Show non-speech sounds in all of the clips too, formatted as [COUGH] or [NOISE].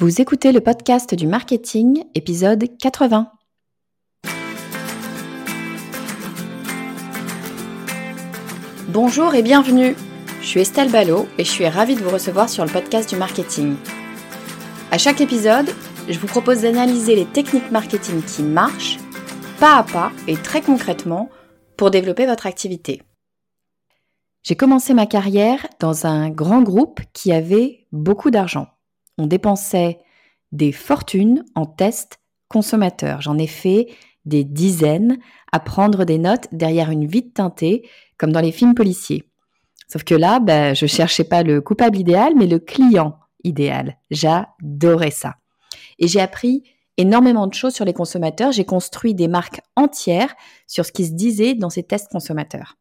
Vous écoutez le podcast du marketing, épisode 80. Bonjour et bienvenue. Je suis Estelle Ballot et je suis ravie de vous recevoir sur le podcast du marketing. À chaque épisode, je vous propose d'analyser les techniques marketing qui marchent, pas à pas et très concrètement, pour développer votre activité. J'ai commencé ma carrière dans un grand groupe qui avait beaucoup d'argent on dépensait des fortunes en tests consommateurs. J'en ai fait des dizaines à prendre des notes derrière une vitre teintée, comme dans les films policiers. Sauf que là, ben, je cherchais pas le coupable idéal, mais le client idéal. J'adorais ça. Et j'ai appris énormément de choses sur les consommateurs. J'ai construit des marques entières sur ce qui se disait dans ces tests consommateurs.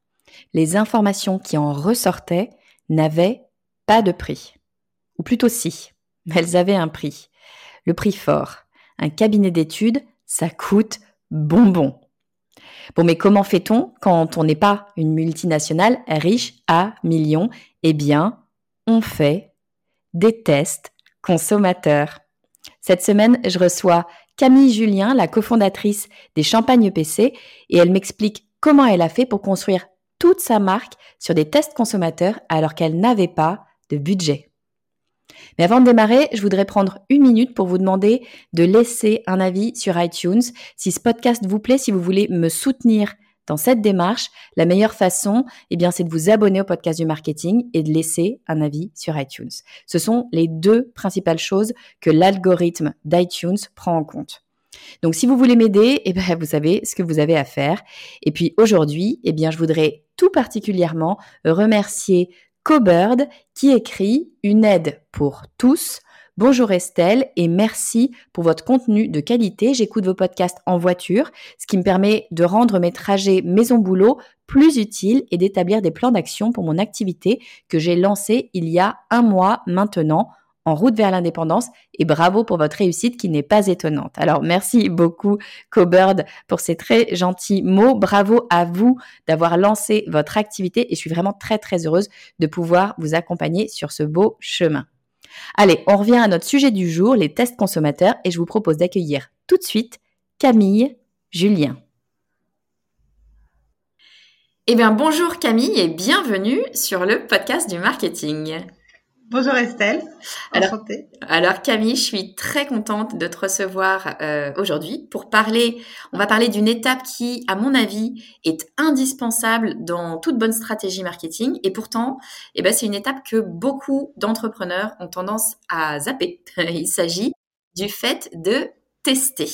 Les informations qui en ressortaient n'avaient pas de prix. Ou plutôt si. Elles avaient un prix. Le prix fort. Un cabinet d'études, ça coûte bonbon. Bon, mais comment fait-on quand on n'est pas une multinationale riche à millions? Eh bien, on fait des tests consommateurs. Cette semaine, je reçois Camille Julien, la cofondatrice des Champagnes EPC, et elle m'explique comment elle a fait pour construire toute sa marque sur des tests consommateurs alors qu'elle n'avait pas de budget. Mais avant de démarrer, je voudrais prendre une minute pour vous demander de laisser un avis sur iTunes. Si ce podcast vous plaît, si vous voulez me soutenir dans cette démarche, la meilleure façon, eh bien, c'est de vous abonner au podcast du marketing et de laisser un avis sur iTunes. Ce sont les deux principales choses que l'algorithme d'iTunes prend en compte. Donc, si vous voulez m'aider, eh bien, vous savez ce que vous avez à faire. Et puis, aujourd'hui, eh bien, je voudrais tout particulièrement remercier Cobird qui écrit Une aide pour tous. Bonjour Estelle et merci pour votre contenu de qualité. J'écoute vos podcasts en voiture, ce qui me permet de rendre mes trajets maison-boulot plus utiles et d'établir des plans d'action pour mon activité que j'ai lancé il y a un mois maintenant en route vers l'indépendance et bravo pour votre réussite qui n'est pas étonnante. Alors merci beaucoup Cobird pour ces très gentils mots. Bravo à vous d'avoir lancé votre activité et je suis vraiment très très heureuse de pouvoir vous accompagner sur ce beau chemin. Allez, on revient à notre sujet du jour, les tests consommateurs et je vous propose d'accueillir tout de suite Camille Julien. Eh bien bonjour Camille et bienvenue sur le podcast du marketing. Bonjour Estelle, alors, alors, Camille, je suis très contente de te recevoir euh, aujourd'hui pour parler, on va parler d'une étape qui, à mon avis, est indispensable dans toute bonne stratégie marketing et pourtant, eh ben, c'est une étape que beaucoup d'entrepreneurs ont tendance à zapper. [LAUGHS] Il s'agit du fait de tester.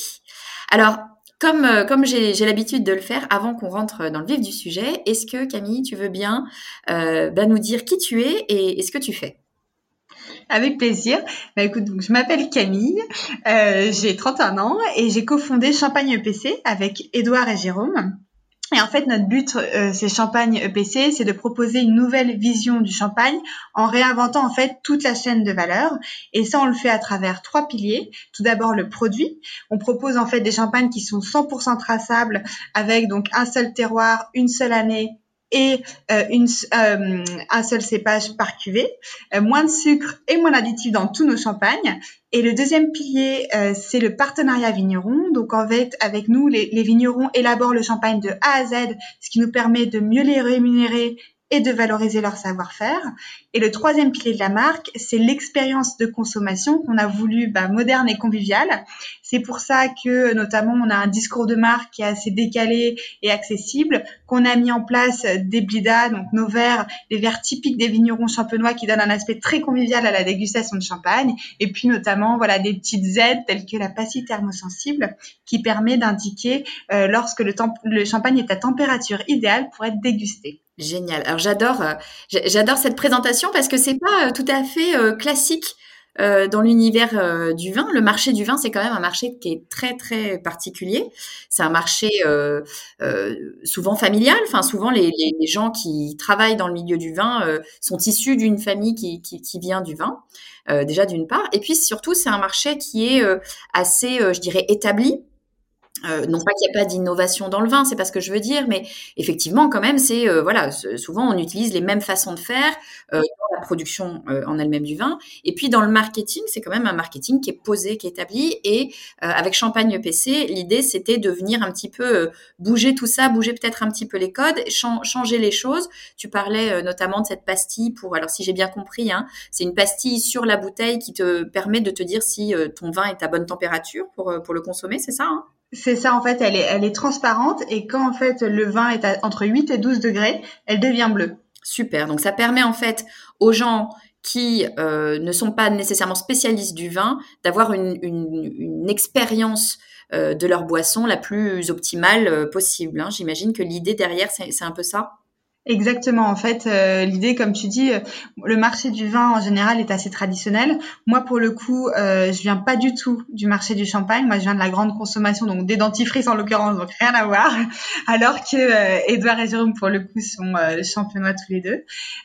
Alors, comme, euh, comme j'ai l'habitude de le faire avant qu'on rentre dans le vif du sujet, est-ce que Camille, tu veux bien euh, bah, nous dire qui tu es et, et ce que tu fais? Avec plaisir. Bah, écoute, donc, je m'appelle Camille, euh, j'ai 31 ans et j'ai cofondé Champagne EPC avec Édouard et Jérôme. Et en fait, notre but, euh, c'est Champagne EPC, c'est de proposer une nouvelle vision du champagne en réinventant en fait toute la chaîne de valeur. Et ça, on le fait à travers trois piliers. Tout d'abord, le produit. On propose en fait des champagnes qui sont 100% traçables avec donc un seul terroir, une seule année, et euh, une, euh, un seul cépage par cuvée, euh, moins de sucre et moins d'additifs dans tous nos champagnes. Et le deuxième pilier, c'est le partenariat vigneron. Donc en fait, avec nous, les, les vignerons élaborent le champagne de A à Z, ce qui nous permet de mieux les rémunérer et de valoriser leur savoir-faire. Et le troisième pilier de la marque, c'est l'expérience de consommation qu'on a voulu bah, moderne et conviviale. C'est pour ça que notamment on a un discours de marque qui est assez décalé et accessible, qu'on a mis en place des blidas, donc nos verres, les verres typiques des vignerons champenois qui donnent un aspect très convivial à la dégustation de champagne, et puis notamment voilà des petites aides telles que la passille thermosensible qui permet d'indiquer euh, lorsque le, le champagne est à température idéale pour être dégusté. Génial. Alors j'adore, euh, j'adore cette présentation parce que c'est pas euh, tout à fait euh, classique dans l'univers du vin. Le marché du vin, c'est quand même un marché qui est très très particulier. C'est un marché souvent familial. Enfin, souvent les, gens qui travaillent dans le milieu du vin sont issus d'une famille qui, qui, vient du vin. déjà d'une part, et puis surtout c'est un marché qui est assez, je dirais, établi Euh, non pas qu'il n'y a pas d'innovation dans le vin, c'est pas ce que je veux dire, mais effectivement, quand même, c'est euh, voilà, souvent on utilise les mêmes façons de faire euh, dans la production en elle-même du vin, et puis dans le marketing, c'est quand même un marketing qui est posé, qui est établi. Et avec Champagne e PC, l'idée c'était de venir un petit peu bouger tout ça, bouger peut-être un petit peu les codes, changer les choses. Tu parlais notamment de cette pastille pour, alors si j'ai bien compris, hein, c'est une pastille sur la bouteille qui te permet de te dire si ton vin est à bonne température pour pour le consommer, c'est ça hein? C'est ça, en fait, elle est, elle est transparente et quand en fait le vin est entre 8 et 12 degrés, elle devient bleue. Super, donc ça permet en fait aux gens qui euh, ne sont pas nécessairement spécialistes du vin d'avoir une, une, une, expérience euh, de leur boisson la plus optimale euh, possible. Hein. J'imagine que l'idée derrière, c'est un peu ça Exactement. En fait, euh, l'idée, comme tu dis, euh, le marché du vin en général est assez traditionnel. Moi, pour le coup, euh, je viens pas du tout du marché du champagne. Moi, je viens de la grande consommation, donc des dentifrices en l'occurrence, donc rien à voir. [LAUGHS] Alors que euh, Edouard et Jérôme, pour le coup, sont championnats tous les deux.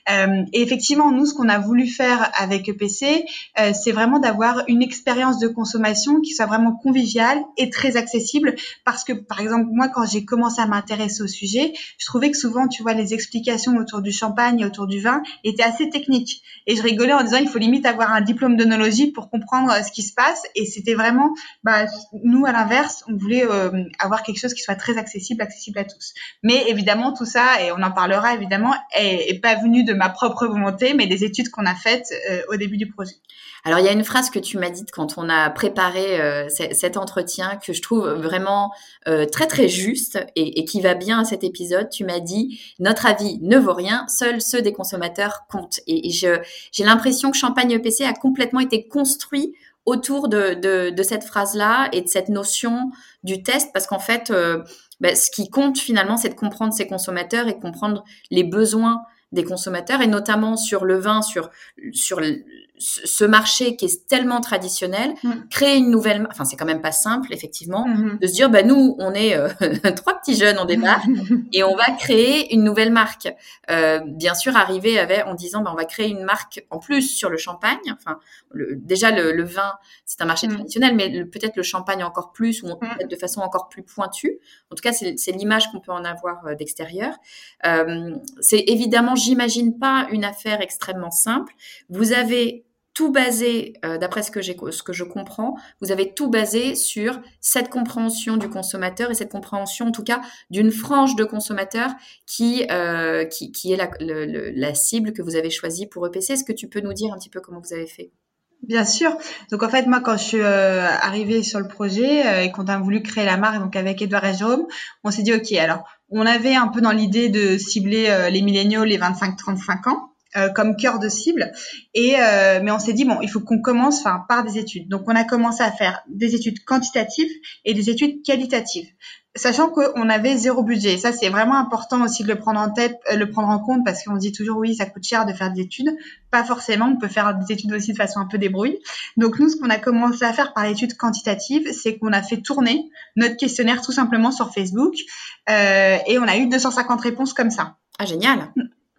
et effectivement, nous, ce qu'on a voulu faire avec EPC, c'est vraiment d'avoir une expérience de consommation qui soit vraiment conviviale et très accessible. Parce que, par exemple, moi, quand j'ai commencé à m'intéresser au sujet, je trouvais que souvent, tu vois, les explications autour du champagne autour du vin étaient assez techniques. Et je rigolais en disant il faut limite avoir un diplôme d'onologie pour comprendre euh, ce qui se passe. Et c'était vraiment, bah, nous à l'inverse, on voulait euh, avoir quelque chose qui soit très accessible, accessible à tous. Mais évidemment tout ça, et on en parlera évidemment, est, pas venu de ma propre volonté, mais des études qu'on a faites euh, au début du projet. Alors il y a une phrase que tu m'as dite quand on a préparé cet entretien que je trouve vraiment très très juste et, qui va bien à cet épisode. Tu m'as dit notre avis ne vaut rien, seuls ceux des consommateurs comptent. Et, j'ai l'impression que Champagne EPC a complètement été construit autour de, de, cette phrase-là et de cette notion du test parce qu'en fait, euh, ben, ce qui compte finalement, c'est de comprendre ses consommateurs et comprendre les besoins des consommateurs et notamment sur le vin, sur sur ce marché qui est tellement traditionnel, mm. créer une nouvelle, enfin c'est quand même pas simple effectivement, mm-hmm. de se dire bah nous on est euh, [LAUGHS] trois petits jeunes en départ [LAUGHS] et on va créer une nouvelle marque. Euh, bien sûr arriver avec en disant bah on va créer une marque en plus sur le champagne. Enfin le, déjà le, vin c'est un marché mm. traditionnel, mais peut-être le champagne encore plus ou mm. de façon encore plus pointue. En tout cas c'est l'image qu'on peut en avoir euh, d'extérieur. Euh, c'est évidemment j'imagine pas une affaire extrêmement simple. Vous avez tout basé, euh, d'après ce que j'ai, ce que je comprends, vous avez tout basé sur cette compréhension du consommateur et cette compréhension, en tout cas, d'une frange de consommateurs qui, euh, qui, qui, est la, la, cible que vous avez choisie pour EPC. Est-ce que tu peux nous dire un petit peu comment vous avez fait? Bien sûr. Donc en fait, moi, quand je suis euh, arrivée sur le projet euh, et qu'on a voulu créer la marque, donc avec Edouard et Jérôme, on s'est dit ok. Alors, on avait un peu dans l'idée de cibler euh, les milléniaux, les 25-35 ans. Euh, comme cœur de cible. Et euh, mais on s'est dit bon, il faut qu'on commence enfin par des études. Donc on a commencé à faire des études quantitatives et des études qualitatives, sachant qu'on avait zéro budget. ça c'est vraiment important aussi de le prendre en tête, euh, le prendre en compte parce qu'on dit toujours oui, ça coûte cher de faire des études. Pas forcément, on peut faire des études aussi de façon un peu débrouille. Donc nous, ce qu'on a commencé à faire par l'étude quantitative, c'est qu'on a fait tourner notre questionnaire tout simplement sur Facebook et on a eu 250 réponses comme ça. Ah génial.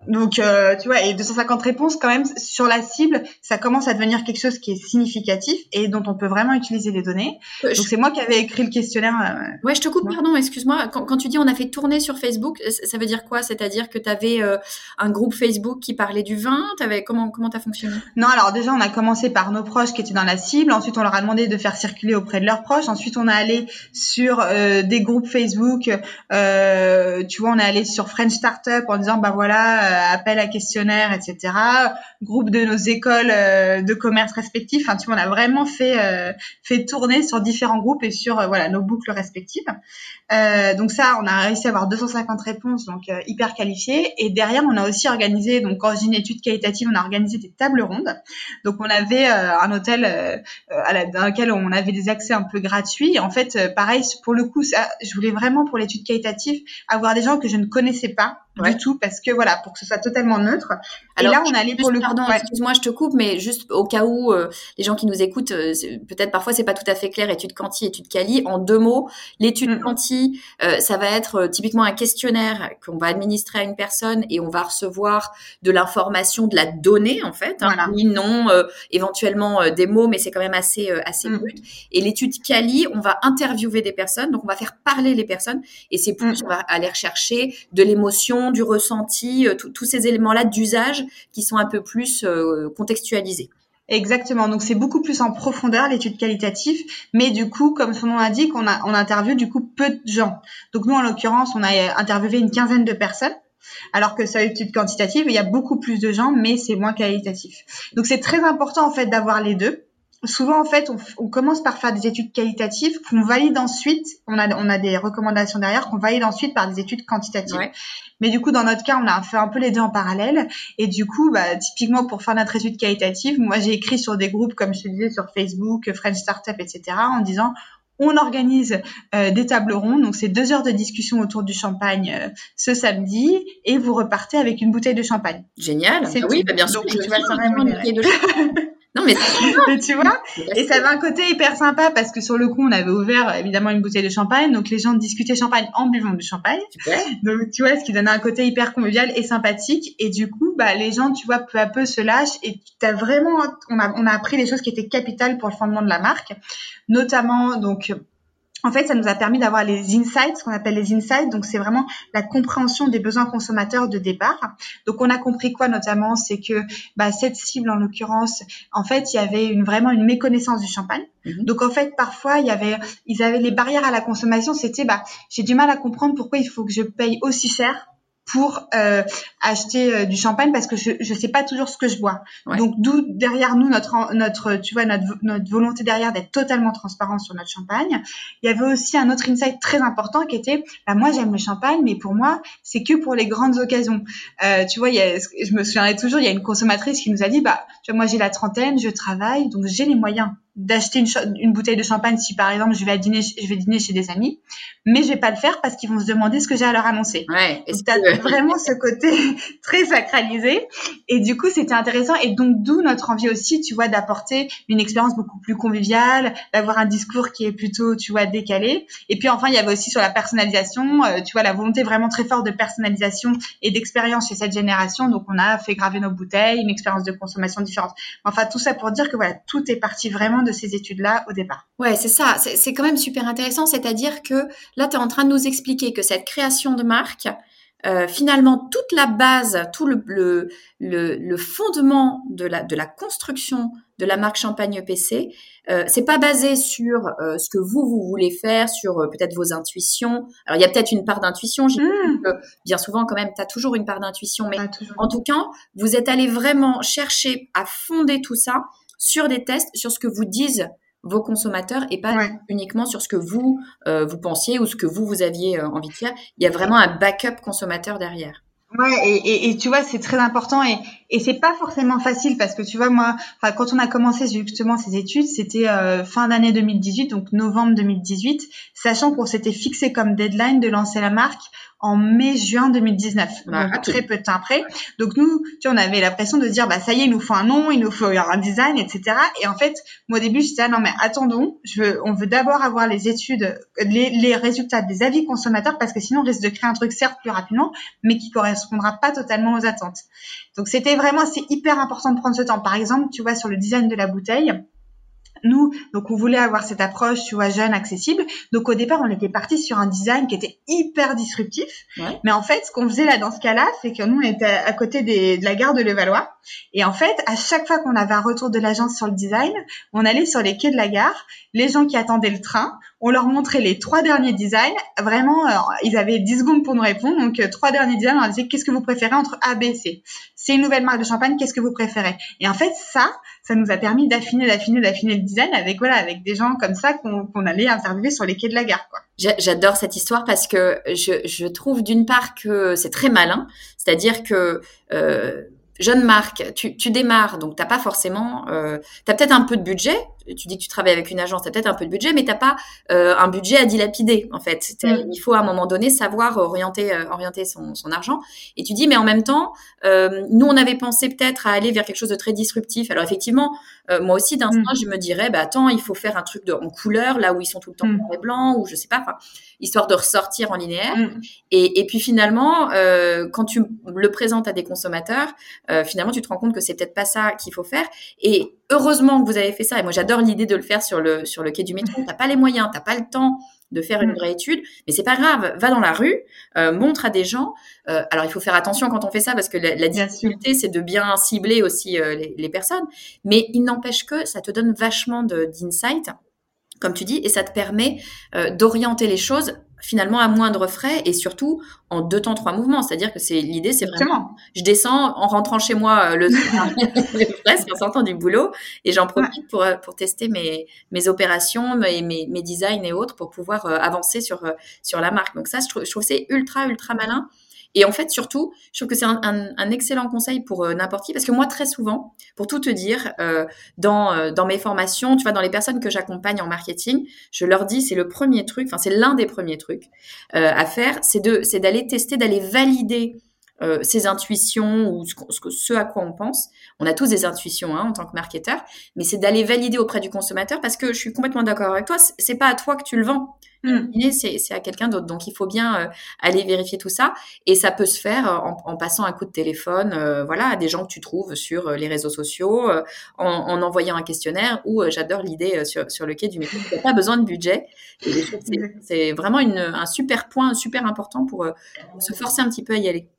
Donc, euh, tu vois, et 250 réponses quand même sur la cible, ça commence à devenir quelque chose qui est significatif et dont on peut vraiment utiliser les données. Donc, c'est moi qui avais écrit le questionnaire. Euh, ouais, je te coupe, pardon, excuse-moi. Quand, quand, tu dis on a fait tourner sur Facebook, ça veut dire quoi? C'est-à-dire que tu avais euh, un groupe Facebook qui parlait du vin? Avais, Comment comment as fonctionné? Non, alors déjà, on a commencé par nos proches qui étaient dans la cible. Ensuite, on leur a demandé de faire circuler auprès de leurs proches. Ensuite, on a allé sur euh, des groupes Facebook. tu vois, on est allé sur French Startup en disant, bah voilà euh, appel à questionnaire, etc. Groupe de nos écoles euh, de commerce respectifs. Enfin, tu vois, on a vraiment fait euh, fait tourner sur différents groupes et sur voilà nos boucles respectives. Donc ça, on a réussi à avoir 250 réponses, donc hyper qualifiées. Et derrière, on a aussi organisé, donc quand j'ai une étude qualitative, on a organisé des tables rondes. Donc on avait un hôtel à la, dans lequel on avait des accès un peu gratuits. en fait, pareil, pour le coup, ça, je voulais vraiment pour l'étude qualitative avoir des gens que je ne connaissais pas du tout parce que voilà, pour que ce soit totalement neutre. Alors, et là, on allait pour le pardon, excuse-moi, je te coupe, mais juste au cas où euh, les gens qui nous écoutent, euh, peut-être parfois c'est pas tout à fait clair. Étude quanti, étude quali. En deux mots, l'étude mm. quanti, euh, ça va être typiquement un questionnaire qu'on va administrer à une personne et on va recevoir de l'information, de la donnée en fait, hein, oui, non, éventuellement des mots, mais c'est quand même assez assez mm. brut. Et l'étude quali, on va interviewer des personnes, donc on va faire parler les personnes et c'est plus mm. on va aller rechercher de l'émotion, du ressenti, tous ces éléments-là d'usage qui sont un peu plus euh, contextualisés. Exactement. Donc c'est beaucoup plus en profondeur l'étude qualitative, mais du coup, comme son nom l'indique, on a on interviewe du coup peu de gens. Donc nous en l'occurrence, on a interviewé une quinzaine de personnes. Alors que sur l'étude quantitative, il y a beaucoup plus de gens, mais c'est moins qualitatif. Donc c'est très important en fait d'avoir les deux souvent en fait on, commence par faire des études qualitatives qu'on valide ensuite. On a on a des recommandations derrière qu'on valide ensuite par des études quantitatives. Mais du coup dans notre cas on a fait un peu les deux en parallèle. Et du coup bah, typiquement pour faire notre étude qualitative moi j'ai écrit sur des groupes comme je te disais sur Facebook French Startup etc en disant on organise euh, des tables rondes, donc c'est deux heures de discussion autour du champagne euh, ce samedi, et vous repartez avec une bouteille de champagne. Génial. C'est ah oui, bah, bien sûr. tu vas quand même [LAUGHS] Non, [LAUGHS] mais, tu vois, et ça avait un côté hyper sympa parce que sur le coup, on avait ouvert évidemment une bouteille de champagne, donc les gens discutaient champagne en buvant du champagne. Donc tu vois, ce qui donnait un côté hyper convivial et sympathique. Et du coup, bah les gens, tu vois, peu à peu se lâchent. Et t'as vraiment, on a, on a appris des choses qui étaient capitales pour le fondement de la marque, notamment donc en fait, ça nous a permis d'avoir les insights, ce qu'on appelle les insights. Donc, c'est vraiment la compréhension des besoins consommateurs de départ. Donc, on a compris quoi notamment, c'est que bah, cette cible, en l'occurrence, en fait, il y avait une, vraiment une méconnaissance du champagne. Mhm. Donc, en fait, parfois, il y avait, ils avaient les barrières à la consommation. C'était, bah, j'ai du mal à comprendre pourquoi il faut que je paye aussi cher pour euh, acheter euh, du champagne parce que je je sais pas toujours ce que je bois. Donc d'où derrière nous notre notre tu vois notre notre volonté derrière d'être totalement transparent sur notre champagne. Il y avait aussi un autre insight très important qui était bah moi j'aime le champagne mais pour moi c'est que pour les grandes occasions. Euh, tu vois il y a, je me souviendrai toujours il y a une consommatrice qui nous a dit bah tu vois moi j'ai la trentaine je travaille donc j'ai les moyens d'acheter une, une, bouteille de champagne si par exemple je vais dîner je vais dîner chez des amis mais je vais pas le faire parce qu'ils vont se demander ce que j'ai à leur annoncer. Ouais t'as [LAUGHS] vraiment ce côté [LAUGHS] très sacralisé. Et du coup c'était intéressant. Et donc d'où notre envie aussi tu vois d'apporter une expérience beaucoup plus conviviale d'avoir un discours qui est plutôt tu vois décalé. Et puis enfin il y avait aussi sur la personnalisation euh, tu vois la volonté vraiment très forte de personnalisation et d'expérience chez cette génération. Donc on a fait graver nos bouteilles une expérience de consommation différente. Enfin tout ça pour dire que voilà tout est parti vraiment de ces études-là au départ. Ouais, c'est ça. C'est quand même super intéressant. C'est-à-dire que là, tu es en train de nous expliquer que cette création de marque, euh, finalement, toute la base, tout le, le, le, fondement de la, de la construction de la marque Champagne EPC, euh, c'est pas basé sur euh, ce que vous vous voulez faire, sur euh, peut-être vos intuitions. Alors il y a peut-être une part d'intuition. Mmh. bien souvent quand même, tu as toujours une part d'intuition, mais en tout cas, vous êtes allé vraiment chercher à fonder tout ça sur des tests, sur ce que vous disent vos consommateurs et pas uniquement sur ce que vous euh, vous pensiez ou ce que vous vous aviez euh, envie de faire. Il y a vraiment un backup consommateur derrière. Ouais, et, et, tu vois, c'est très important et, et c'est pas forcément facile parce que tu vois, moi, quand on a commencé justement ces études, c'était euh, fin d'année 2018, donc novembre 2018, sachant qu'on s'était fixé comme deadline de lancer la marque en mai-juin 2019, donc très peu de temps après. Donc nous, tu vois, on avait l'impression de dire, bah ça y est, il nous faut un nom, il nous faut un design, etc. Et en fait, moi au début, je disais, ah, non mais attendons, je veux, on veut d'abord avoir les études, les, les résultats des avis consommateurs, parce que sinon on risque de créer un truc certes plus rapidement, mais qui correspondra pas totalement aux attentes. Donc c'était vraiment, c'est hyper important de prendre ce temps. Par exemple, tu vois, sur le design de la bouteille, nous, donc on voulait avoir cette approche, tu vois, jeune, accessible. Donc au départ, on était parti sur un design qui était hyper disruptif. Mais en fait, ce qu'on faisait là dans ce cas-là, c'est que nous, on était à côté des, de la gare de Levallois. Et en fait, à chaque fois qu'on avait un retour de l'agence sur le design, on allait sur les quais de la gare, les gens qui attendaient le train, on leur montrait les trois derniers designs. Vraiment, euh, ils avaient 10 secondes pour nous répondre. Donc, euh, trois derniers designs, on leur disait qu'est-ce que vous préférez entre A, B et C? C'est une nouvelle marque de champagne, qu'est-ce que vous préférez? Et en fait, ça, ça nous a permis d'affiner, d'affiner, d'affiner le design avec voilà, avec des gens comme ça qu'on allait interviewer sur les quais de la gare. J'adore cette histoire parce que je, trouve d'une part que c'est très malin, c'est-à-dire que euh, jeune marque, tu, tu démarres, donc t'as pas forcément, euh, t'as peut-être un peu de budget, tu dis que tu travailles avec une agence, tu as peut-être un peu de budget, mais tu n'as pas euh, un budget à dilapider, en fait. Mm. Il faut à un moment donné savoir orienter, euh, orienter son, son, argent. Et tu dis, mais en même temps, euh, nous, on avait pensé peut-être à aller vers quelque chose de très disruptif. Alors effectivement, moi aussi, d'un mm. je me dirais, bah attends, il faut faire un truc de, en couleur, là où ils sont tout le temps mm. noir et blanc, ou je sais pas, histoire de ressortir en linéaire. Et, et, puis finalement, quand tu le présentes à des consommateurs, finalement, tu te rends compte que c'est peut-être pas ça qu'il faut faire. Et heureusement que vous avez fait ça. Et moi, j'adore l'idée de le faire sur le, sur le quai du métro. [LAUGHS] T'as pas les moyens, t'as pas le temps de faire une mm. vraie étude, mais c'est pas grave. Va dans la rue, euh, montre à des gens. Euh, alors, il faut faire attention quand on fait ça parce que la, difficulté, c'est de bien cibler aussi euh, les, les, personnes. Mais il n'empêche que ça te donne vachement d'insight comme tu dis, et ça te permet d'orienter les choses finalement à moindre frais et surtout en deux temps trois mouvements. C'est-à-dire que c'est l'idée, c'est vraiment je descends en rentrant chez moi euh, le soir, [LAUGHS] presque en sortant du boulot et j'en profite pour euh, pour tester mes mes opérations, mes, mes, mes designs et autres pour pouvoir euh, avancer sur sur la marque. Donc ça, je trouve, je trouve c'est ultra ultra malin et en fait, surtout, je trouve que c'est un, excellent conseil pour euh, n'importe qui, parce que moi, très souvent, pour tout te dire, euh, dans, euh, dans mes formations, tu vois, dans les personnes que j'accompagne en marketing, je leur dis, c'est le premier truc, enfin, c'est l'un des premiers trucs à faire, c'est de, c'est d'aller tester, d'aller valider euh, ses intuitions ou ce, ce, à quoi on pense. On a tous des intuitions hein, en tant que marketeur, mais c'est d'aller valider auprès du consommateur parce que je suis complètement d'accord avec toi. C'est pas à toi que tu le vends. Mm. C'est à quelqu'un d'autre. Donc, il faut bien euh, aller vérifier tout ça. Et ça peut se faire euh, en, en passant un coup de téléphone euh, voilà, à des gens que tu trouves sur les réseaux sociaux, en, en, envoyant un questionnaire ou j'adore l'idée sur, sur le quai du métro. A pas besoin de budget. C'est vraiment une, un super point, super important pour se forcer un petit peu à y aller.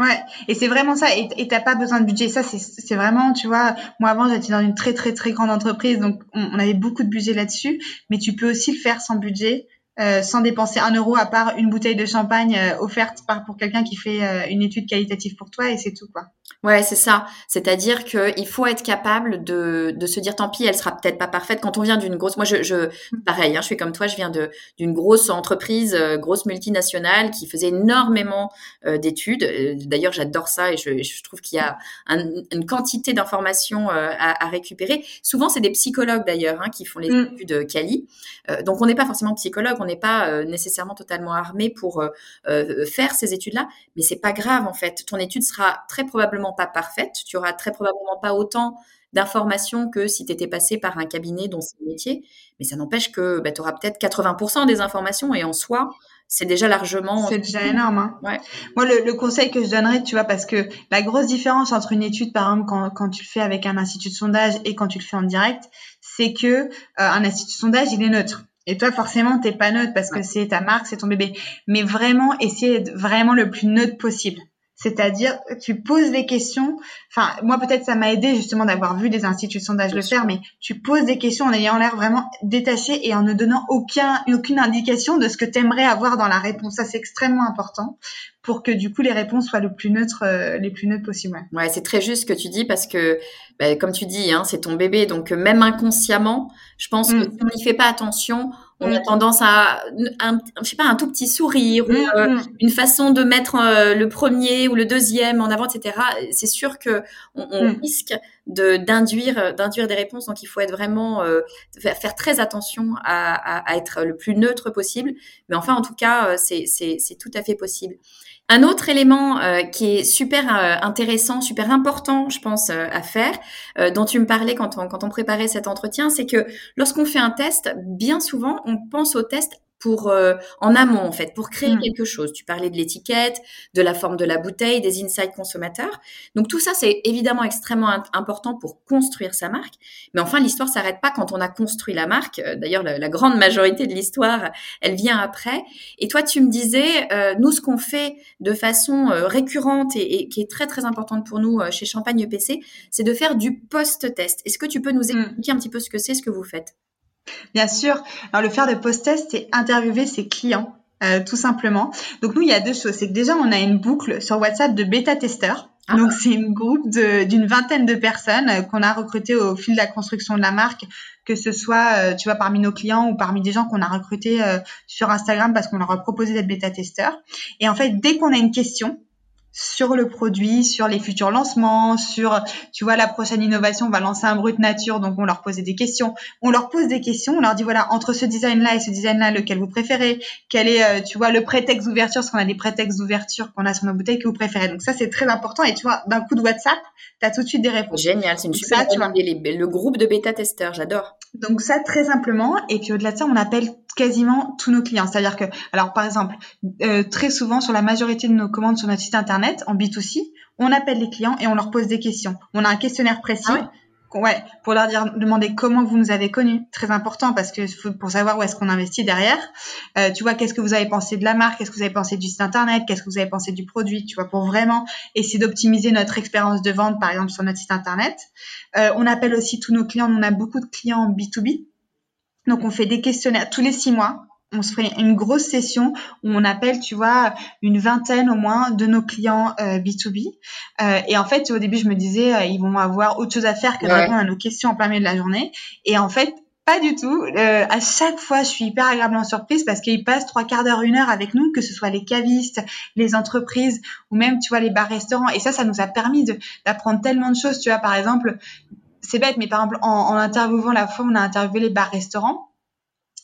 Ouais, et c'est vraiment ça. Et t'as pas besoin de budget. Ça, c'est vraiment, tu vois, moi avant j'étais dans une très très très grande entreprise, donc on, on avait beaucoup de budget là-dessus. Mais tu peux aussi le faire sans budget. Euh, sans dépenser un euro à part une bouteille de champagne euh, offerte par pour quelqu'un qui fait euh, une étude qualitative pour toi et c'est tout quoi. Ouais, c'est ça. C'est-à-dire qu'il faut être capable de, de se dire tant pis, elle sera peut-être pas parfaite quand on vient d'une grosse. Moi, je, je pareil, hein, je suis comme toi, je viens de d'une grosse entreprise, grosse multinationale qui faisait énormément d'études. D'ailleurs, j'adore ça et je, je trouve qu'il y a une quantité d'informations à, à, récupérer. Souvent, c'est des psychologues d'ailleurs hein, qui font les mm. études quali. donc, on n'est pas forcément psychologue on n'est pas euh, nécessairement totalement armé pour euh, euh, faire ces études-là, mais c'est pas grave en fait. Ton étude sera très probablement pas parfaite, tu auras très probablement pas autant d'informations que si tu étais passé par un cabinet dont c'est le métier, mais ça n'empêche que bah, tu auras peut-être 80% des informations et en soi, c'est déjà largement. C'est déjà énorme. Hein. Moi, le, conseil que je donnerais, tu vois, parce que la grosse différence entre une étude, par exemple, quand, quand tu le fais avec un institut de sondage et quand tu le fais en direct, c'est que un institut de sondage, il est neutre. Et toi, forcément, t'es pas neutre parce que c'est ta marque, c'est ton bébé. Mais vraiment, essayer d'être vraiment le plus neutre possible. C'est-à-dire, tu poses des questions. Enfin, moi, peut-être, ça m'a aidé justement d'avoir vu des instituts de sondage le faire, mais tu poses des questions en ayant l'air vraiment détaché et en ne donnant aucun, aucune indication de ce que tu aimerais avoir dans la réponse. Ça, c'est extrêmement important pour que du coup les réponses soient le plus neutres, euh, les plus neutres possibles. Ouais, c'est très juste ce que tu dis parce que, bah, comme tu dis, hein, c'est ton bébé, donc euh, même inconsciemment, je pense que mm. si on n'y fait pas attention, on a mm. tendance à, un, je sais pas, un tout petit sourire ou mm, euh, une façon de mettre le premier ou le deuxième en avant, etc. C'est sûr que on, on risque de d'induire d'induire des réponses, donc il faut être vraiment faire, très attention à, à, à, être le plus neutre possible. Mais enfin, en tout cas, c'est c'est tout à fait possible. Un autre élément euh, qui est super euh, intéressant, super important, je pense, euh, à faire, dont tu me parlais quand on préparait cet entretien, c'est que lorsqu'on fait un test, bien souvent, on pense au test pour euh, en amont en fait, pour créer mmh. quelque chose. Tu parlais de l'étiquette, de la forme de la bouteille, des insights consommateurs. Donc tout ça c'est évidemment extrêmement important pour construire sa marque. Mais enfin l'histoire s'arrête pas quand on a construit la marque. Euh, d'ailleurs la, grande majorité de l'histoire elle vient après. Et toi tu me disais euh, nous ce qu'on fait de façon récurrente et, et, qui est très très importante pour nous chez Champagne e PC, c'est de faire du post-test. Est-ce que tu peux nous mmh. expliquer un petit peu ce que c'est, ce que vous faites? Bien sûr. Alors le faire de post-test, c'est interviewer ses clients, euh, tout simplement. Donc nous, il y a deux choses. C'est que déjà, on a une boucle sur WhatsApp de bêta-testeurs. Ah. Donc c'est une groupe d'une vingtaine de personnes euh, qu'on a recruté au fil de la construction de la marque, que ce soit, euh, tu vois, parmi nos clients ou parmi des gens qu'on a recrutés sur Instagram parce qu'on leur a proposé d'être bêta-testeurs. Et en fait, dès qu'on a une question, sur le produit, sur les futurs lancements, sur, tu vois, la prochaine innovation, on va lancer un brut nature, donc on leur pose des questions. On leur pose des questions, on leur dit, voilà, entre ce design-là et ce design-là, lequel vous préférez? Quel est, euh, tu vois, le prétexte d'ouverture? Parce qu'on a des prétextes d'ouverture qu'on a sur nos bouteilles que vous préférez. Donc ça, c'est très important. Et tu vois, d'un coup de WhatsApp, tu as tout de suite des réponses. Génial, c'est une super ça, tu vois, le groupe de bêta-testeurs, j'adore. Donc ça, très simplement. Et puis au-delà de ça, on appelle quasiment tous nos clients. C'est-à-dire que, alors par exemple, euh, très souvent sur la majorité de nos commandes sur notre site internet, en B2C, on appelle les clients et on leur pose des questions. On a un questionnaire précis. Ah ouais, pour leur dire, demander comment vous nous avez connus, très important parce que pour savoir où est-ce qu'on investit derrière. Euh, tu vois, qu'est-ce que vous avez pensé de la marque, qu'est-ce que vous avez pensé du site internet, qu'est-ce que vous avez pensé du produit, tu vois, pour vraiment essayer d'optimiser notre expérience de vente, par exemple sur notre site internet. Euh, on appelle aussi tous nos clients, on a beaucoup de clients B2B, donc on fait des questionnaires tous les six mois on se fait une grosse session où on appelle, tu vois, une vingtaine au moins de nos clients B2B. Euh, euh, et en fait, au début, je me disais, euh, ils vont avoir autre chose à faire que de répondre à nos questions en plein milieu de la journée. Et en fait, pas du tout. à chaque fois, je suis hyper agréablement surprise parce qu'ils passent trois quarts d'heure, une heure avec nous, que ce soit les cavistes, les entreprises ou même, tu vois, les bars-restaurants. Et ça, ça nous a permis d'apprendre tellement de choses. Tu vois, par exemple, c'est bête, mais par exemple, en, en interviewant la fois, on a interviewé les bars-restaurants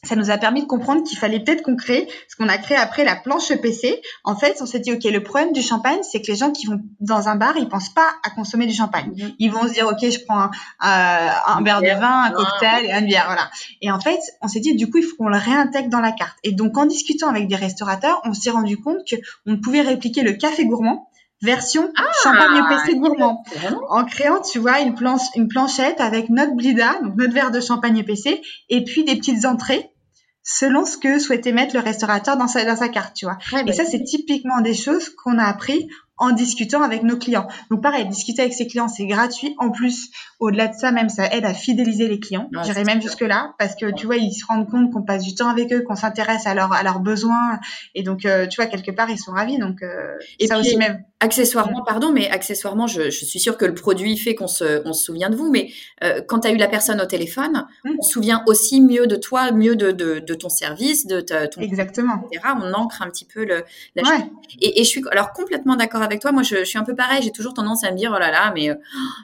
ça nous a permis de comprendre qu'il fallait peut-être qu'on crée ce qu'on a créé après la planche PC. En fait, on s'est dit ok, le problème du champagne, c'est que les gens qui vont dans un bar, ils pensent pas à consommer du champagne. Mhm. Ils vont se dire ok, je prends un, euh, un verre de vin, un cocktail et une bière, voilà. Et en fait, on s'est dit du coup, il faut qu'on le réintègre dans la carte. Et donc, en discutant avec des restaurateurs, on s'est rendu compte que on pouvait répliquer le café gourmand version ah, champagne PC gourmand. En créant, tu vois, une, planche, une planchette avec notre blida, donc notre verre de champagne PC, et puis des petites entrées selon ce que souhaitait mettre le restaurateur dans sa, dans sa carte, tu vois. et bah, ça, c'est typiquement des choses qu'on a appris en discutant avec nos clients. Donc pareil, discuter avec ses clients, c'est gratuit. En plus, au-delà de ça, même ça aide à fidéliser les clients. Ouais, J'irais même jusque là parce que tu vois, ils se rendent compte qu'on passe du temps avec eux, qu'on s'intéresse à, leur, à leurs besoins et donc euh, tu vois quelque part ils sont ravis. Donc euh, et ça aussi même. Accessoirement, pardon, mais accessoirement, je, je, suis sûre que le produit fait qu'on se, on se souvient de vous, mais euh, quand tu as eu la personne au téléphone, mmh. on se souvient aussi mieux de toi, mieux de, de, de ton service, de ta, ton exactement. Etc. On ancre un petit peu le. La ouais. et, et, je suis alors complètement d'accord avec toi. Moi, je, je, suis un peu pareil. J'ai toujours tendance à me dire, oh là là, mais oh,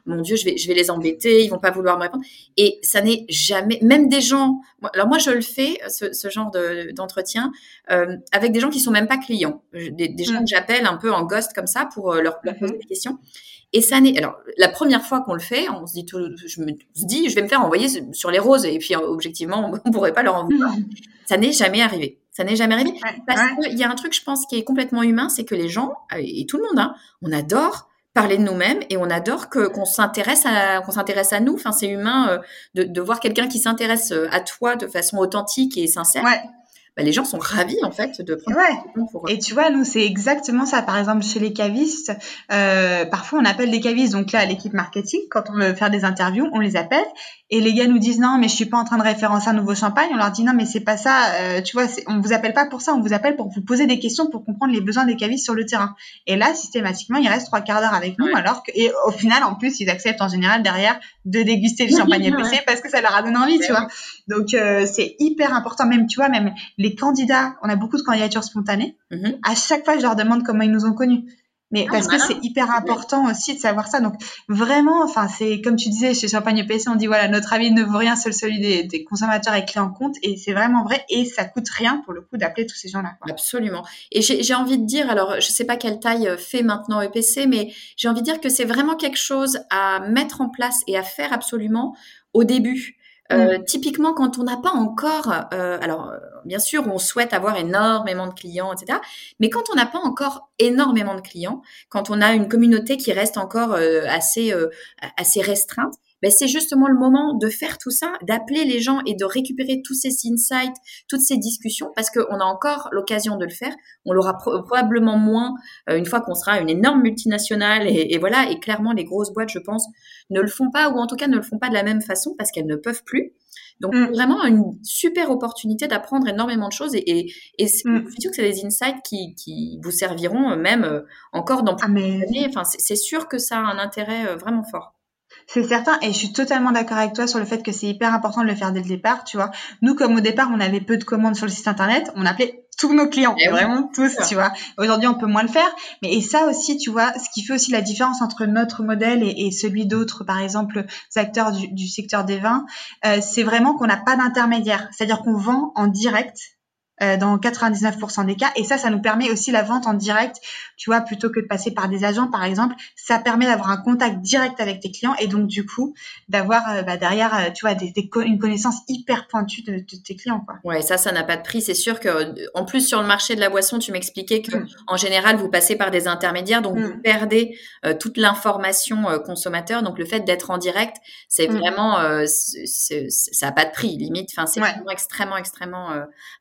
mon Dieu, je vais, je vais les embêter. Ils vont pas vouloir me répondre. Et ça n'est jamais, même des gens. Alors moi, je le fais, ce, ce genre d'entretien, euh, avec des gens qui sont même pas clients, des, des gens mmh. que j'appelle un peu en ghost comme ça pour euh, leur, leur poser des questions. Et ça n'est. Alors, la première fois qu'on le fait, on se dit, tout, je me dis, je vais me faire envoyer sur les roses. Et puis, objectivement, [LAUGHS] on pourrait pas leur envoyer. Mmh. Ça n'est jamais arrivé. Ça n'est jamais arrivé. Parce qu'il y a un truc, je pense, qui est complètement humain, c'est que les gens, et tout le monde, hein, on adore parler de nous-mêmes et on adore que qu'on s'intéresse à qu'on s'intéresse à nous. Enfin, c'est humain euh, de, de voir quelqu'un qui s'intéresse euh, à toi de façon authentique et sincère. Ouais bah, les gens sont ravis en fait de prendre ouais. pour Et tu vois, nous c'est exactement ça. Par exemple, chez les cavistes, euh, parfois on appelle des cavistes. Donc là, l'équipe marketing, quand on veut faire des interviews, on les appelle et les gars nous disent non, mais je suis pas en train de référencer un nouveau champagne. On leur dit non, mais c'est pas ça. Euh, tu vois, on vous appelle pas pour ça. On vous appelle pour vous poser des questions pour comprendre les besoins des cavistes sur le terrain. Et là, systématiquement, ils restent trois quarts d'heure avec nous, ouais. alors que et au final, en plus, ils acceptent en général derrière de déguster le champagne [LAUGHS] épicé parce que ça leur a donné envie, tu vois. Donc euh, c'est hyper important. Même tu vois, même les candidats, on a beaucoup de candidatures spontanées. Mm -hmm. À chaque fois, je leur demande comment ils nous ont connus. Mais ah, parce que c'est hyper important aussi de savoir ça. Donc vraiment, enfin c'est comme tu disais chez Champagne PC, on dit voilà notre avis ne vaut rien, seul celui des, des consommateurs et clients compte. Et c'est vraiment vrai et ça coûte rien pour le coup d'appeler tous ces gens-là. Absolument. Et j'ai envie de dire, alors je sais pas quelle taille fait maintenant EPC, mais j'ai envie de dire que c'est vraiment quelque chose à mettre en place et à faire absolument au début. Euh, mmh. Typiquement, quand on n'a pas encore, euh, alors bien sûr, on souhaite avoir énormément de clients, etc. Mais quand on n'a pas encore énormément de clients, quand on a une communauté qui reste encore euh, assez euh, assez restreinte, ben c'est justement le moment de faire tout ça, d'appeler les gens et de récupérer tous ces insights, toutes ces discussions, parce qu'on a encore l'occasion de le faire. On l'aura pro probablement moins euh, une fois qu'on sera une énorme multinationale et, et, voilà. Et clairement, les grosses boîtes, je pense, ne le font pas ou en tout cas ne le font pas de la même façon parce qu'elles ne peuvent plus. Donc mm. vraiment une super opportunité d'apprendre énormément de choses et, et, et mm. je suis sûre que c'est des insights qui, qui vous serviront euh, même euh, encore dans ah, mais... années. Enfin, c'est sûr que ça a un intérêt vraiment fort. C'est certain, et je suis totalement d'accord avec toi sur le fait que c'est hyper important de le faire dès le départ, tu vois. Nous, comme au départ, on avait peu de commandes sur le site internet, on appelait tous nos clients, eh vraiment tous, tu vois. Aujourd'hui, on peut moins le faire, mais et ça aussi, tu vois, ce qui fait aussi la différence entre notre modèle et, celui d'autres, par exemple, acteurs du, secteur des vins, euh, c'est vraiment qu'on n'a pas d'intermédiaire. C'est-à-dire qu'on vend en direct euh, dans 99% des cas. Et ça, ça nous permet aussi la vente en direct, tu vois, plutôt que de passer par des agents, par exemple. Ça permet d'avoir un contact direct avec tes clients et donc, du coup, d'avoir euh, bah, derrière, euh, tu vois, des, une connaissance hyper pointue de, tes clients. Quoi. Ouais, ça, ça n'a pas de prix. C'est sûr que, en plus, sur le marché de la boisson, tu m'expliquais que, mm. en général, vous passez par des intermédiaires, donc vous mm. perdez toute l'information consommateur. Donc, le fait d'être en direct, c'est mm. vraiment, ça n'a pas de prix, limite. Enfin, c'est vraiment extrêmement, extrêmement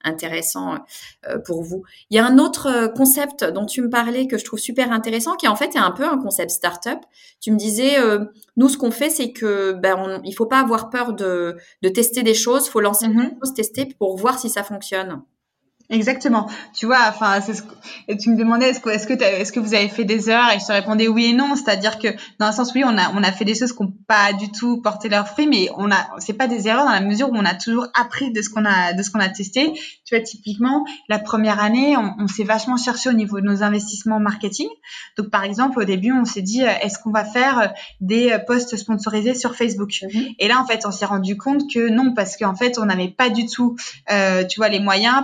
intéressant euh, pour vous. Il y a un autre euh, concept dont tu me parlais que je trouve super intéressant, qui en fait est un peu un concept startup. Tu me disais, euh, nous, ce qu'on fait, c'est que ben, il faut pas avoir peur de, tester des choses, faut lancer mm-hmm. des choses, tester pour voir si ça fonctionne. Exactement. Tu vois, enfin, c'est ce que, tu me demandais est-ce que est-ce que est-ce que vous avez fait des erreurs et je te répondais oui et non, c'est-à-dire que dans un sens oui, on a on a fait des choses qui n'ont pas du tout porté leurs fruits, mais on a c'est pas des erreurs dans la mesure où on a toujours appris de ce qu'on a de ce qu'on a testé. Tu vois, typiquement la première année, on, on s'est vachement cherché au niveau de nos investissements marketing. Donc par exemple, au début, on s'est dit est-ce qu'on va faire des posts sponsorisés sur Facebook? Mm-hmm. Et là, en fait, on s'est rendu compte que non, parce qu'en fait, on n'avait pas du tout, euh, tu vois, les moyens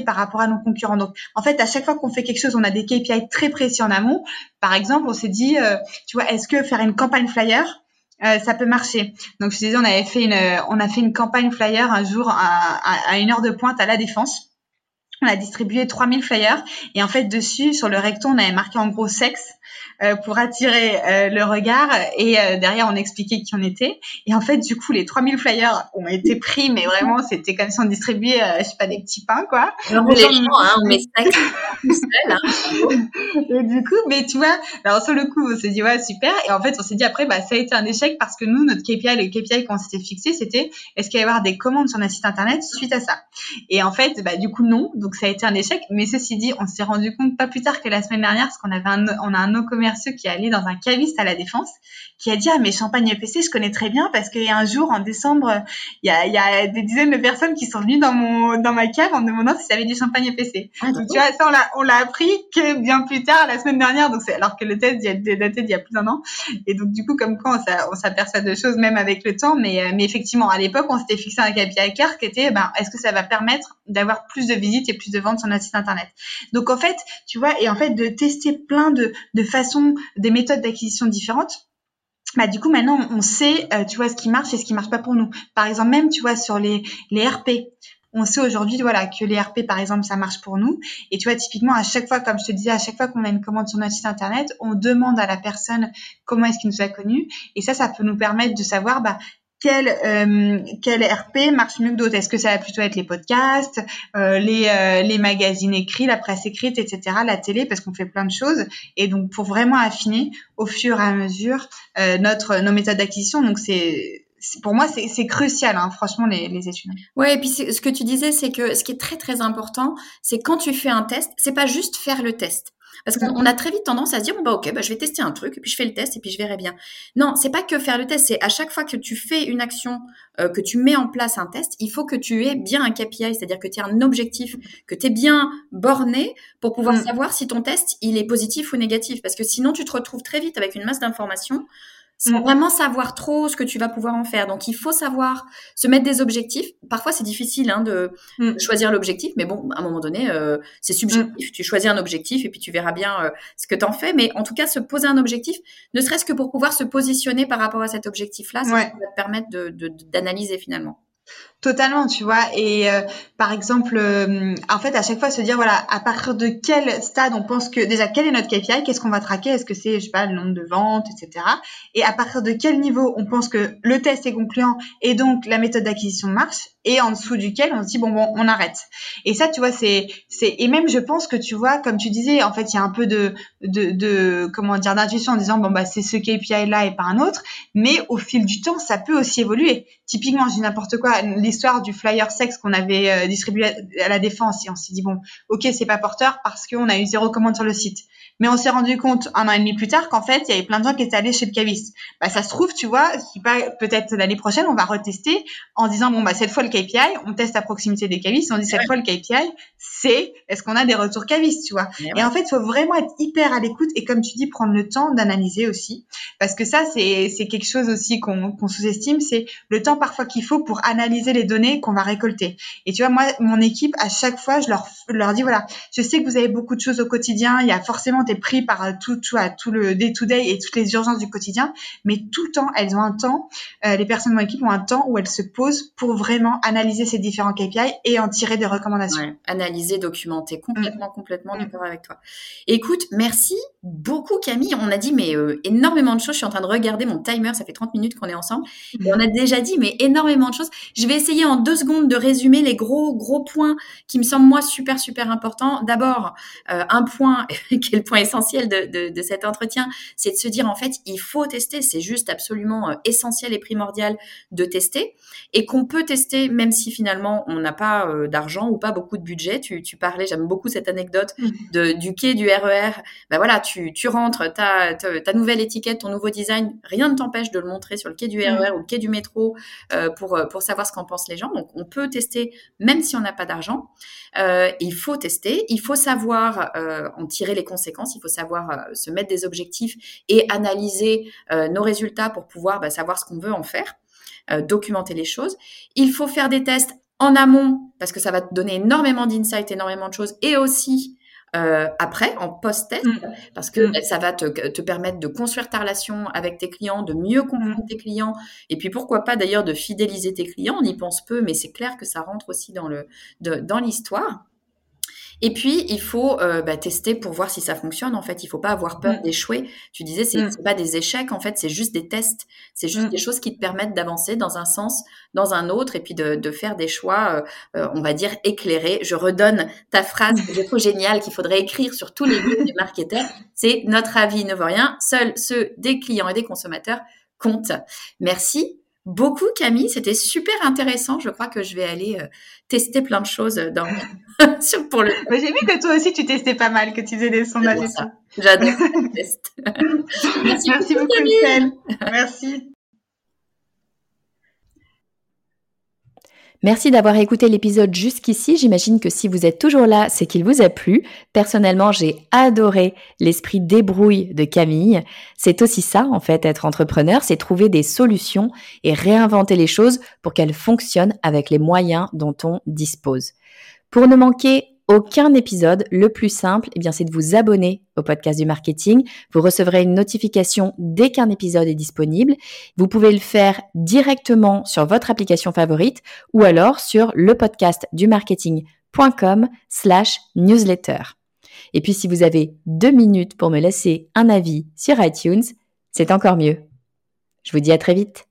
par rapport à nos concurrents. Donc, en fait, à chaque fois qu'on fait quelque chose, on a des KPI très précis en amont. Par exemple, on s'est dit, euh, tu vois, est-ce que faire une campagne flyer, euh, ça peut marcher? Donc, je disais, on avait fait une, on a fait une campagne flyer un jour à, une heure de pointe à la Défense. On a distribué 3000 flyers et en fait dessus sur le recto on avait marqué en gros sexe euh, pour attirer euh, le regard et euh, derrière on expliquait qui on était et en fait du coup les 3000 flyers ont été pris mais vraiment c'était comme si on distribuait je sais pas des petits pains quoi. Alors, les gens, hein, on met ça [LAUGHS] tout seul. Hein. et du coup mais tu vois alors sur le coup on s'est dit ouais super et en fait on s'est dit après bah ça a été un échec parce que nous notre KPI le KPI qu'on s'était fixé c'était est-ce qu'il y allait y avoir des commandes sur notre site internet suite à ça? Et en fait bah du coup non donc ça a été un échec mais ceci dit on s'est rendu compte pas plus tard que la semaine dernière parce qu'on avait un, on a un no commerciaux qui est allé dans un caviste à la Défense, qui a dit ah mais Champagne EPC je connais très bien parce qu'il y a un jour en décembre il y a, y a, des dizaines de personnes qui sont venues dans mon dans ma cave en me demandant si j'avais du Champagne EPC. Ah, donc, tu vois ça on l'a on l'a appris que bien plus tard la semaine dernière donc c'est alors que le test est daté d'il y a plus d'un an et donc du coup comme quoi on s'aperçoit de choses même avec le temps mais euh, mais effectivement à l'époque on s'était fixé un KPI car qui était ben est-ce que ça va permettre d'avoir plus de visites et plus de ventes sur notre site internet? Donc en fait tu vois et en fait de tester plein de de façons des méthodes d'acquisition différentes, bah du coup maintenant on sait euh, tu vois ce qui marche et ce qui marche pas pour nous. Par exemple même tu vois sur les les RP, on sait aujourd'hui voilà que les RP par exemple ça marche pour nous. Et tu vois typiquement à chaque fois comme je te disais à chaque fois qu'on a une commande sur notre site internet on demande à la personne comment est-ce qu'il nous a connu et ça ça peut nous permettre de savoir bah quel, euh, quel RP marche mieux que d'autres? Est-ce que ça va plutôt être les podcasts, euh, les, euh, les magazines écrits, la presse écrite, etc., la télé, parce qu'on fait plein de choses. Et donc, pour vraiment affiner au fur et à mesure notre, nos méthodes d'acquisition, donc c'est pour moi, c'est crucial, hein, franchement, les, les études. Ouais, et puis ce que tu disais, c'est que ce qui est très très important, c'est quand tu fais un test, c'est pas juste faire le test. Parce qu'on a très vite tendance à se dire, bon, bah, ok, bah, je vais tester un truc, et puis je fais le test, et puis je verrai bien. Non, c'est pas que faire le test, c'est à chaque fois que tu fais une action, euh, que tu mets en place un test, il faut que tu aies bien un KPI, c'est-à-dire que tu aies un objectif, que tu es bien borné pour pouvoir mm. savoir si ton test, il est positif ou négatif. Parce que sinon, tu te retrouves très vite avec une masse d'informations sans mm. vraiment savoir trop ce que tu vas pouvoir en faire. Donc, il faut savoir se mettre des objectifs. Parfois, c'est difficile hein, de mm. choisir l'objectif, mais bon, à un moment donné, euh, c'est subjectif. Mm. Tu choisis un objectif et puis tu verras bien euh, ce que tu en fais. Mais en tout cas, se poser un objectif, ne serait-ce que pour pouvoir se positionner par rapport à cet objectif-là, ça va te permettre d'analyser de, finalement. Totalement, tu vois. Et euh, par exemple, euh, en fait, à chaque fois se dire, voilà, à partir de quel stade on pense que déjà quel est notre KPI, qu'est-ce qu'on va traquer, est-ce que c'est, je sais pas, le nombre de ventes, etc. Et à partir de quel niveau on pense que le test est concluant et donc la méthode d'acquisition marche, et en dessous duquel on se dit bon bon, on arrête. Et ça, tu vois, c'est c'est et même je pense que tu vois, comme tu disais, en fait, il y a un peu de de, de comment dire d'intuition en disant bon bah c'est ce KPI là et pas un autre, mais au fil du temps, ça peut aussi évoluer. Typiquement, dis n'importe quoi, l'histoire du flyer sexe qu'on avait euh, distribué à la défense et on s'est dit bon, ok, c'est pas porteur parce qu'on a eu zéro commande sur le site. Mais on s'est rendu compte un an et demi plus tard qu'en fait, il y avait plein de gens qui étaient allés chez le caviste. Bah, ça se trouve, tu vois, peut-être l'année prochaine, on va retester en disant, bon, bah, cette fois, le KPI, on teste à proximité des cavistes. On dit, cette fois, le KPI, c'est, est-ce qu'on a des retours cavistes, tu vois? Et, en fait, il faut vraiment être hyper à l'écoute et comme tu dis, prendre le temps d'analyser aussi. Parce que ça, c'est, c'est quelque chose aussi qu'on, sous-estime, c'est le temps parfois qu'il faut pour analyser les données qu'on va récolter. Et tu vois, moi, mon équipe, à chaque fois, je leur, leur dis, voilà, je sais que vous avez beaucoup de choses au quotidien. Il y a forcément, des pris par tout, tout, tout le day-to-day et toutes les urgences du quotidien. Mais tout le temps, elles ont un temps, euh, les personnes de mon équipe ont un temps où elles se posent pour vraiment analyser ces différents KPI et en tirer des recommandations. Analyser, documenter, complètement, mm. complètement mm. d'accord avec toi. Écoute, merci beaucoup Camille. On a dit mais euh, énormément de choses. Je suis en train de regarder mon timer, ça fait 30 minutes qu'on est ensemble. Et on a déjà dit mais énormément de choses. Je vais essayer en deux secondes de résumer les gros gros points qui me semblent moi super super importants. D'abord, euh, un point qui est le point essentiel de, de, cet entretien, c'est de se dire en fait il faut tester. C'est juste absolument euh, essentiel et primordial de tester et qu'on peut tester même si finalement on n'a pas d'argent ou pas beaucoup de budget. Tu, tu parlais, j'aime beaucoup cette anecdote mm. de, du quai du RER. Ben voilà, tu, tu rentres, ta, ta, nouvelle étiquette, ton nouveau design, rien ne t'empêche de le montrer sur le quai du RER mm. ou le quai du métro euh, pour, pour savoir ce qu'en pensent les gens. Donc, on peut tester même si on n'a pas d'argent. Euh, il faut tester, il faut savoir euh, en tirer les conséquences, il faut savoir euh, se mettre des objectifs et analyser euh, nos résultats pour pouvoir bah, savoir ce qu'on veut en faire. documenter les choses. Il faut faire des tests en amont, parce que ça va te donner énormément d'insights, énormément de choses, et aussi euh, après, en post-test, mm. parce que mm. ça va te, te, permettre de construire ta relation avec tes clients, de mieux comprendre mm. tes clients, et puis pourquoi pas d'ailleurs de fidéliser tes clients. On y pense peu, mais c'est clair que ça rentre aussi dans le dans l'histoire. Et puis, il faut euh, bah, tester pour voir si ça fonctionne. En fait, il faut pas avoir peur mm. d'échouer. Tu disais, c'est mm. pas des échecs. En fait, c'est juste des tests. C'est juste mm. des choses qui te permettent d'avancer dans un sens, dans un autre, et puis de, de faire des choix, euh, euh, on va dire éclairés. Je redonne ta phrase que j'ai trouve [LAUGHS] géniale qu'il faudrait écrire sur tous les livres des marketeurs. C'est notre avis ne vaut rien. Seuls ceux des clients et des consommateurs comptent. Merci beaucoup, Camille. C'était super intéressant. Je crois que je vais aller euh, tester plein de choses dans [LAUGHS] pour le. J'ai vu que toi aussi tu testais pas mal, que tu faisais des sondages. J'adore les tests. [LAUGHS] Merci, Merci beaucoup, Michel. [LAUGHS] Merci. Merci d'avoir écouté l'épisode jusqu'ici. J'imagine que si vous êtes toujours là, c'est qu'il vous a plu. Personnellement, j'ai adoré l'esprit débrouille de Camille. C'est aussi ça, en fait, être entrepreneur, c'est trouver des solutions et réinventer les choses pour qu'elles fonctionnent avec les moyens dont on dispose. Pour ne manquer aucun épisode, le plus simple, eh bien, c'est de vous abonner au podcast du marketing. Vous recevrez une notification dès qu'un épisode est disponible. Vous pouvez le faire directement sur votre application favorite ou alors sur le podcast du marketing.com slash newsletter. Et puis, si vous avez deux minutes pour me laisser un avis sur iTunes, c'est encore mieux. Je vous dis à très vite.